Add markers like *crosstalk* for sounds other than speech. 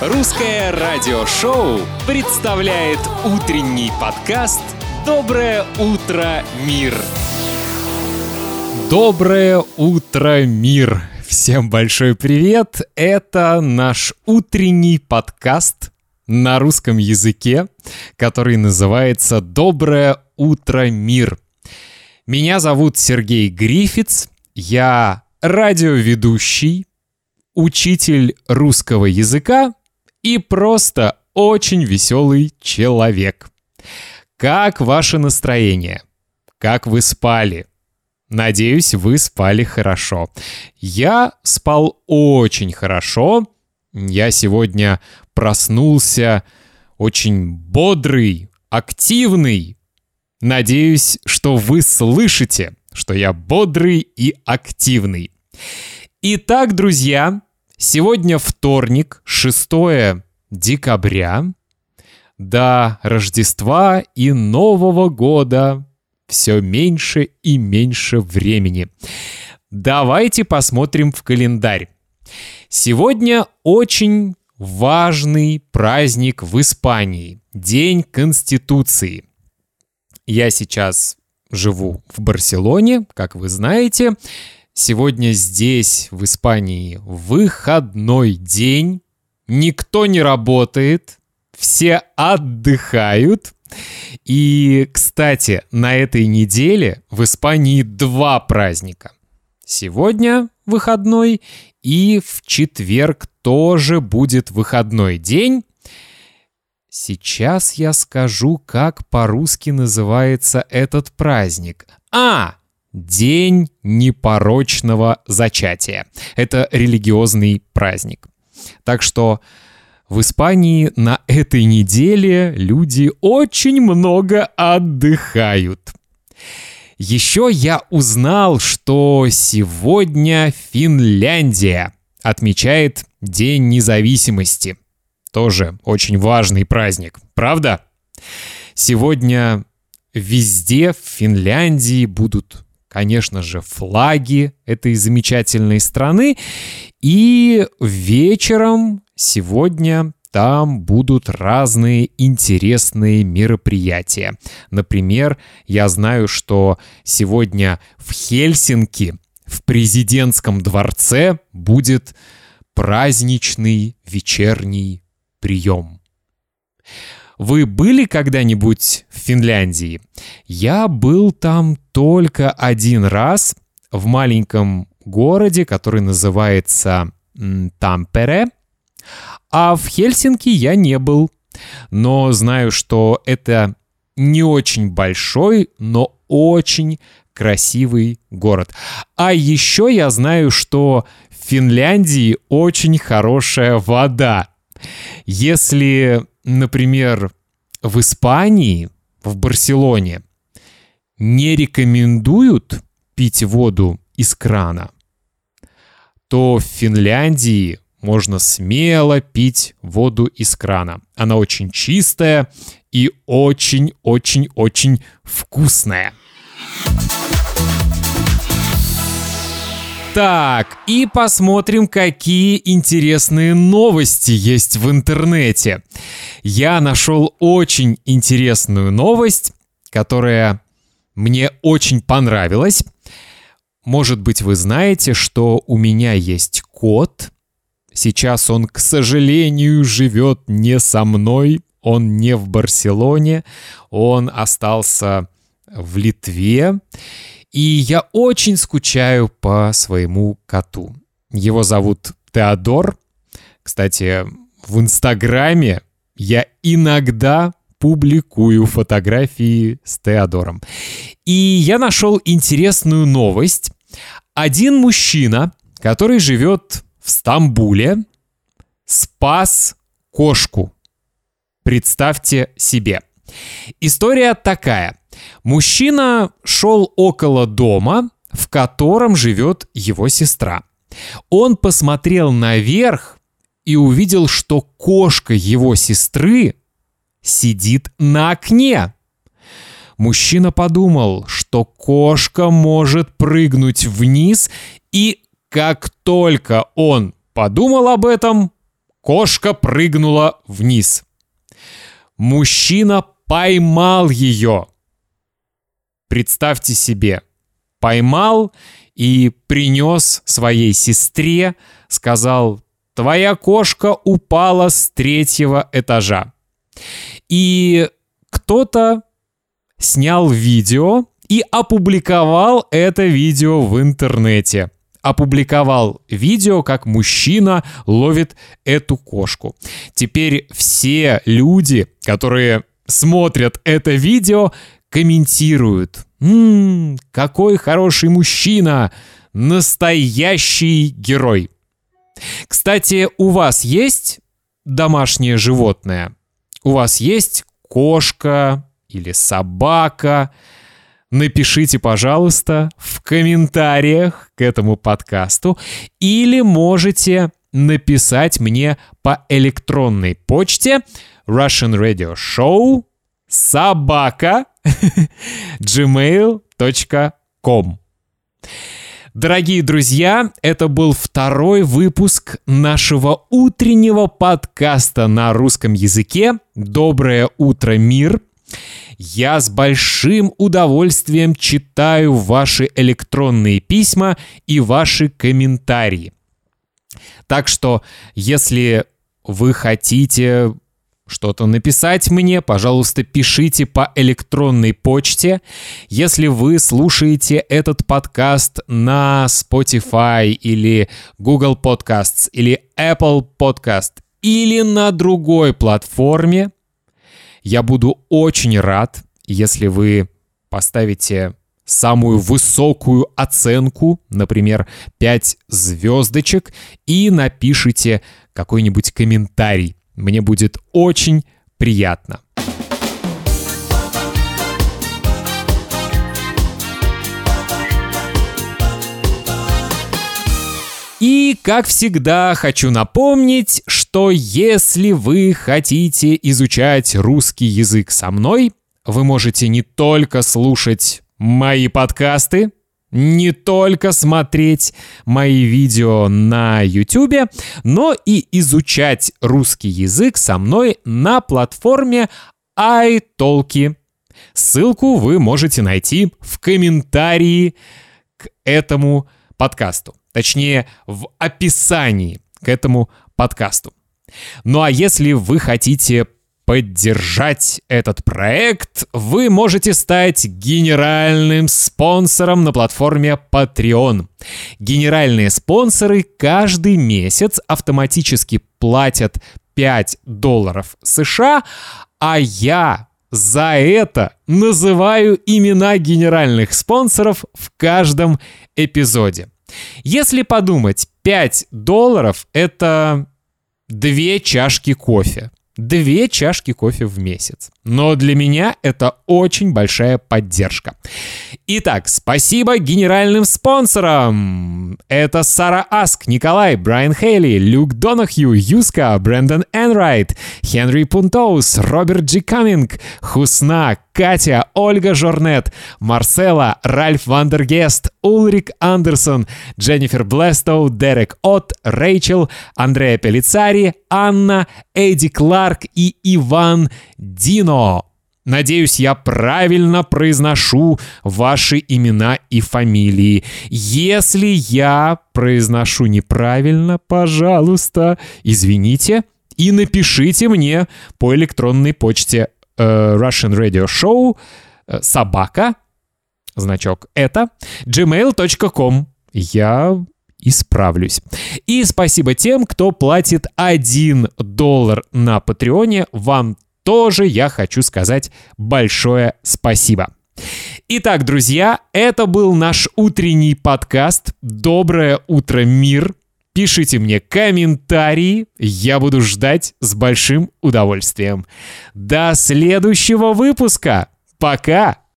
Русское радиошоу представляет утренний подкаст «Доброе утро, мир». Доброе утро, мир! Всем большой привет! Это наш утренний подкаст на русском языке, который называется «Доброе утро, мир». Меня зовут Сергей Грифиц, я радиоведущий, учитель русского языка и просто очень веселый человек. Как ваше настроение? Как вы спали? Надеюсь, вы спали хорошо. Я спал очень хорошо. Я сегодня проснулся очень бодрый, активный. Надеюсь, что вы слышите, что я бодрый и активный. Итак, друзья, Сегодня вторник, 6 декабря. До Рождества и Нового года все меньше и меньше времени. Давайте посмотрим в календарь. Сегодня очень важный праздник в Испании. День Конституции. Я сейчас живу в Барселоне, как вы знаете. Сегодня здесь, в Испании, выходной день. Никто не работает, все отдыхают. И, кстати, на этой неделе в Испании два праздника. Сегодня выходной и в четверг тоже будет выходной день. Сейчас я скажу, как по-русски называется этот праздник. А, День непорочного зачатия. Это религиозный праздник. Так что в Испании на этой неделе люди очень много отдыхают. Еще я узнал, что сегодня Финляндия отмечает День независимости. Тоже очень важный праздник, правда? Сегодня везде в Финляндии будут конечно же, флаги этой замечательной страны. И вечером сегодня там будут разные интересные мероприятия. Например, я знаю, что сегодня в Хельсинки в президентском дворце будет праздничный вечерний прием. Вы были когда-нибудь в Финляндии? Я был там только один раз в маленьком городе, который называется Тампере. А в Хельсинки я не был. Но знаю, что это не очень большой, но очень красивый город. А еще я знаю, что в Финляндии очень хорошая вода. Если например, в Испании, в Барселоне, не рекомендуют пить воду из крана, то в Финляндии можно смело пить воду из крана. Она очень чистая и очень-очень-очень вкусная. Так, и посмотрим, какие интересные новости есть в интернете. Я нашел очень интересную новость, которая мне очень понравилась. Может быть, вы знаете, что у меня есть кот. Сейчас он, к сожалению, живет не со мной. Он не в Барселоне. Он остался в Литве. И я очень скучаю по своему коту. Его зовут Теодор. Кстати, в Инстаграме я иногда публикую фотографии с Теодором. И я нашел интересную новость. Один мужчина, который живет в Стамбуле, спас кошку. Представьте себе. История такая. Мужчина шел около дома, в котором живет его сестра. Он посмотрел наверх и увидел, что кошка его сестры сидит на окне. Мужчина подумал, что кошка может прыгнуть вниз, и как только он подумал об этом, Кошка прыгнула вниз. Мужчина поймал ее. Представьте себе, поймал и принес своей сестре, сказал, твоя кошка упала с третьего этажа. И кто-то снял видео и опубликовал это видео в интернете. Опубликовал видео, как мужчина ловит эту кошку. Теперь все люди, которые смотрят это видео, комментируют. «Ммм, какой хороший мужчина! Настоящий герой!» Кстати, у вас есть домашнее животное? У вас есть кошка или собака? Напишите, пожалуйста, в комментариях к этому подкасту или можете написать мне по электронной почте Russian Radio Show собака *laughs* gmail.com. Дорогие друзья, это был второй выпуск нашего утреннего подкаста на русском языке «Доброе утро, мир». Я с большим удовольствием читаю ваши электронные письма и ваши комментарии. Так что, если вы хотите что-то написать мне, пожалуйста, пишите по электронной почте. Если вы слушаете этот подкаст на Spotify или Google Podcasts или Apple Podcast или на другой платформе, я буду очень рад, если вы поставите самую высокую оценку, например, 5 звездочек, и напишите какой-нибудь комментарий. Мне будет очень приятно. И, как всегда, хочу напомнить, что если вы хотите изучать русский язык со мной, вы можете не только слушать мои подкасты, не только смотреть мои видео на YouTube, но и изучать русский язык со мной на платформе iTalki. Ссылку вы можете найти в комментарии к этому подкасту. Точнее, в описании к этому подкасту. Ну а если вы хотите поддержать этот проект, вы можете стать генеральным спонсором на платформе Patreon. Генеральные спонсоры каждый месяц автоматически платят 5 долларов США, а я за это называю имена генеральных спонсоров в каждом эпизоде. Если подумать, 5 долларов — это две чашки кофе две чашки кофе в месяц. Но для меня это очень большая поддержка. Итак, спасибо генеральным спонсорам. Это Сара Аск, Николай, Брайан Хейли, Люк Донахью, Юска, Брэндон Энрайт, Хенри Пунтоус, Роберт Джи Каминг, Хусна, Катя, Ольга Жорнет, Марсела, Ральф Вандергест, Улрик Андерсон, Дженнифер Блестоу, Дерек От, Рэйчел, Андреа Пелицари, Анна, Эдди Кларк и Иван Дино. Надеюсь, я правильно произношу ваши имена и фамилии. Если я произношу неправильно, пожалуйста, извините и напишите мне по электронной почте э, Russian Radio Show э, собака, значок это, gmail.com. Я исправлюсь. И спасибо тем, кто платит 1 доллар на Патреоне. Вам тоже я хочу сказать большое спасибо. Итак, друзья, это был наш утренний подкаст «Доброе утро, мир». Пишите мне комментарии, я буду ждать с большим удовольствием. До следующего выпуска. Пока!